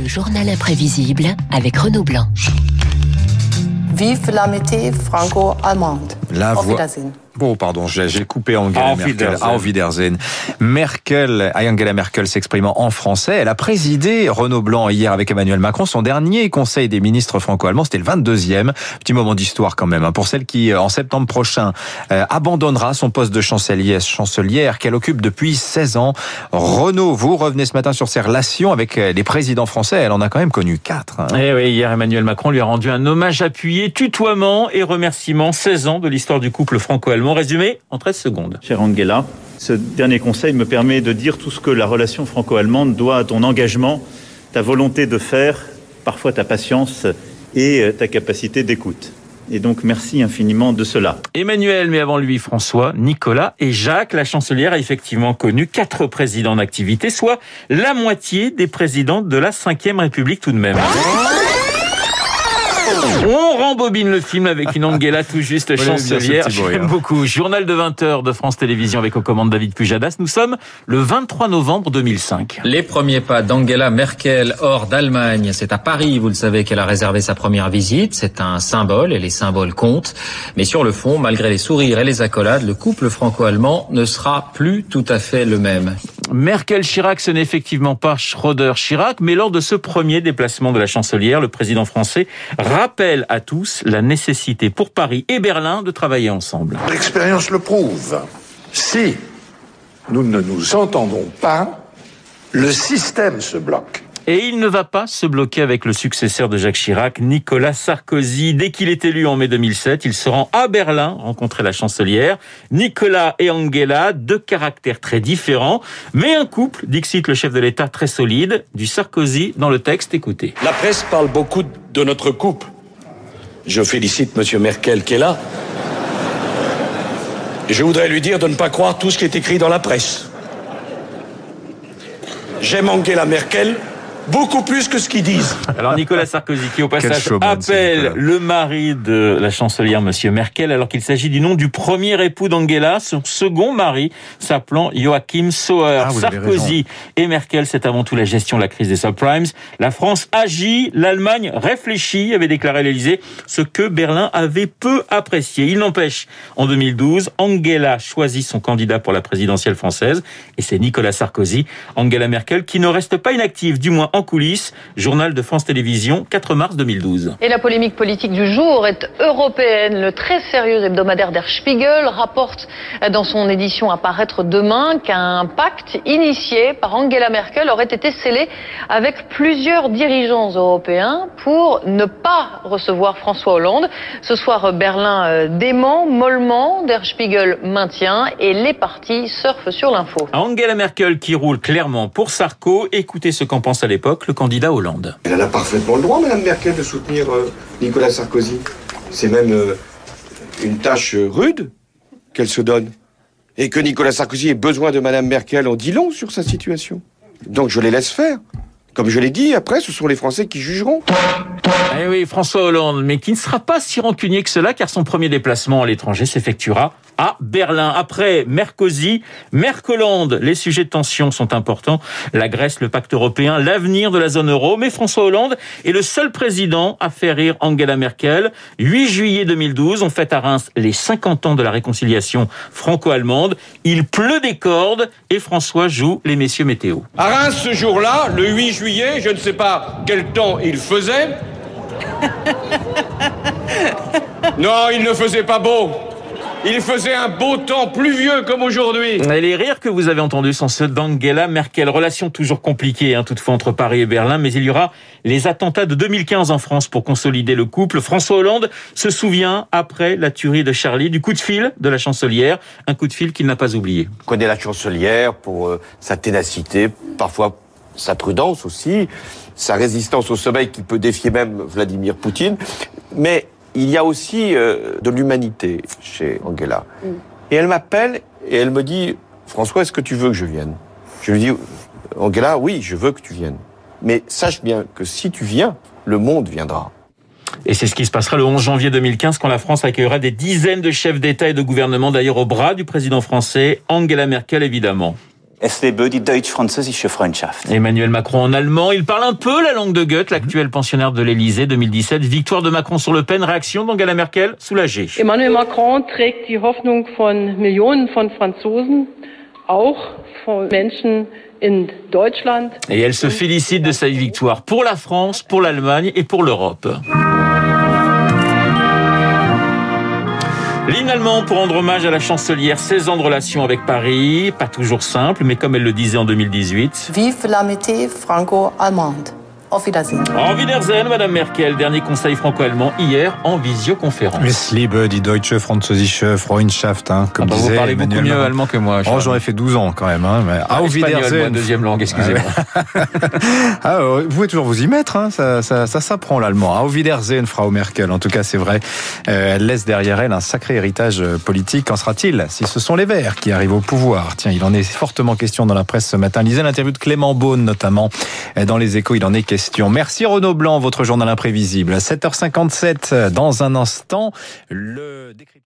Le journal imprévisible avec Renaud Blanc. Vive l'amitié franco-allemande. La voix-. Bon, pardon, j'ai coupé Angela Auf Merkel. Auf Wiedersehen. Merkel, Angela Merkel s'exprimant en français. Elle a présidé Renaud Blanc hier avec Emmanuel Macron son dernier conseil des ministres franco-allemands. C'était le 22e. Petit moment d'histoire quand même. hein, pour celle qui, euh, en septembre prochain, euh, abandonnera son poste de chancelier, chancelière qu'elle occupe depuis 16 ans. Renaud, vous revenez ce matin sur ses relations avec euh, les présidents français. Elle en a quand même connu quatre. hein. Eh oui, hier Emmanuel Macron lui a rendu un hommage appuyé, tutoiement et remerciement 16 ans de l'histoire du couple franco-allemand, résumé en 13 secondes. Chère Angela, ce dernier conseil me permet de dire tout ce que la relation franco-allemande doit à ton engagement, ta volonté de faire, parfois ta patience et euh, ta capacité d'écoute. Et donc merci infiniment de cela. Emmanuel, mais avant lui François, Nicolas et Jacques, la chancelière a effectivement connu quatre présidents d'activité, soit la moitié des présidents de la Ve République tout de même. On rembobine le film avec une Angela tout juste chancelière. J'aime beaucoup. Journal de 20h de France Télévisions avec aux commandes David Pujadas. Nous sommes le 23 novembre 2005. Les premiers pas d'Angela Merkel hors d'Allemagne, c'est à Paris, vous le savez, qu'elle a réservé sa première visite. C'est un symbole et les symboles comptent. Mais sur le fond, malgré les sourires et les accolades, le couple franco-allemand ne sera plus tout à fait le même. Merkel-Chirac, ce n'est effectivement pas Schroeder-Chirac, mais lors de ce premier déplacement de la chancelière, le président français rappelle à tous la nécessité pour Paris et Berlin de travailler ensemble. L'expérience le prouve. Si nous ne nous entendons pas, le système se bloque. Et il ne va pas se bloquer avec le successeur de Jacques Chirac, Nicolas Sarkozy. Dès qu'il est élu en mai 2007, il se rend à Berlin rencontrer la chancelière. Nicolas et Angela, deux caractères très différents, mais un couple, dixit le chef de l'État, très solide. Du Sarkozy dans le texte, écoutez. La presse parle beaucoup de notre couple. Je félicite Monsieur Merkel qui est là. Je voudrais lui dire de ne pas croire tout ce qui est écrit dans la presse. J'aime Angela Merkel beaucoup plus que ce qu'ils disent. Alors Nicolas Sarkozy qui au passage showman, appelle le mari de la chancelière Monsieur Merkel alors qu'il s'agit du nom du premier époux d'Angela, son second mari s'appelant Joachim Sauer. Ah, Sarkozy et Merkel, c'est avant tout la gestion de la crise des subprimes. La France agit, l'Allemagne réfléchit, avait déclaré l'Élysée, ce que Berlin avait peu apprécié. Il n'empêche, en 2012, Angela choisit son candidat pour la présidentielle française et c'est Nicolas Sarkozy. Angela Merkel qui ne reste pas inactive, du moins en coulisses. Journal de France Télévisions, 4 mars 2012. Et la polémique politique du jour est européenne. Le très sérieux hebdomadaire Der Spiegel rapporte dans son édition à paraître demain qu'un pacte initié par Angela Merkel aurait été scellé avec plusieurs dirigeants européens pour ne pas recevoir François Hollande. Ce soir, Berlin euh, dément mollement, Der Spiegel maintient et les partis surfent sur l'info. Angela Merkel qui roule clairement pour Sarko. Écoutez ce qu'en pense à l'époque le candidat Hollande. Elle a parfaitement le droit, Madame Merkel, de soutenir euh, Nicolas Sarkozy. C'est même euh, une tâche euh, rude qu'elle se donne. Et que Nicolas Sarkozy ait besoin de Madame Merkel en dit long sur sa situation. Donc je les laisse faire. Comme je l'ai dit, après, ce sont les Français qui jugeront. Eh oui, François Hollande, mais qui ne sera pas si rancunier que cela, car son premier déplacement à l'étranger s'effectuera à Berlin. Après Mercosi, Mercolande, les sujets de tension sont importants. La Grèce, le pacte européen, l'avenir de la zone euro. Mais François Hollande est le seul président à faire rire Angela Merkel. 8 juillet 2012, on fête à Reims les 50 ans de la réconciliation franco-allemande. Il pleut des cordes et François joue les messieurs météo. À Reims, ce jour-là, le 8 juillet, je ne sais pas quel temps il faisait. Non, il ne faisait pas beau. Il faisait un beau temps pluvieux comme aujourd'hui. Et les rires que vous avez entendus sont ceux d'Angela Merkel. Relation toujours compliquée, hein, toutefois, entre Paris et Berlin, mais il y aura les attentats de 2015 en France pour consolider le couple. François Hollande se souvient, après la tuerie de Charlie, du coup de fil de la chancelière, un coup de fil qu'il n'a pas oublié. Je connais la chancelière pour euh, sa ténacité, parfois sa prudence aussi, sa résistance au sommeil qui peut défier même Vladimir Poutine. Mais il y a aussi euh, de l'humanité chez Angela. Et elle m'appelle et elle me dit François, est-ce que tu veux que je vienne? Je lui dis Angela, oui, je veux que tu viennes. Mais sache bien que si tu viens, le monde viendra. Et c'est ce qui se passera le 11 janvier 2015 quand la France accueillera des dizaines de chefs d'État et de gouvernement, d'ailleurs au bras du président français, Angela Merkel évidemment. Es lebe die deutsch-französische Freundschaft. Emmanuel Macron en allemand, il parle un peu la langue de Goethe, l'actuel pensionnaire de l'Elysée 2017. Victoire de Macron sur Le Pen, réaction d'Angela Merkel, soulagée. Emmanuel Macron trägt die Hoffnung von Millionen von Franzosen, auch von Menschen in Deutschland. Et elle se félicite de sa victoire pour la France, pour l'Allemagne et pour l'Europe. L'hymne allemand pour rendre hommage à la chancelière, 16 ans de relation avec Paris, pas toujours simple, mais comme elle le disait en 2018. Vive l'amitié franco-allemande. Auf Wiedersehen. En Wiedersehen, Madame Merkel, dernier conseil franco-allemand hier en visioconférence. Es liebe die deutsche französische Freundschaft, hein, comme Ah bah, vous parlez beaucoup mieux allemand que moi. Oh, j'aurais fait 12 ans quand même. Hein, mais Ah, Auf espagnol, Wiedersehen. moi, deuxième langue, excusez-moi. Ah, euh, vous pouvez toujours vous y mettre, hein, ça, ça, ça s'apprend l'allemand. Auf Wiedersehen, Frau Merkel. En tout cas, c'est vrai, euh, elle laisse derrière elle un sacré héritage euh, politique. Qu'en sera-t-il si ce sont les Verts qui arrivent au pouvoir? Tiens, il en est fortement question dans la presse ce matin. Lisez l'interview de Clément Beaune, notamment. Dans les échos, il en est question. Merci Renaud Blanc, votre journal imprévisible. 7h57, dans un instant, le décryptage.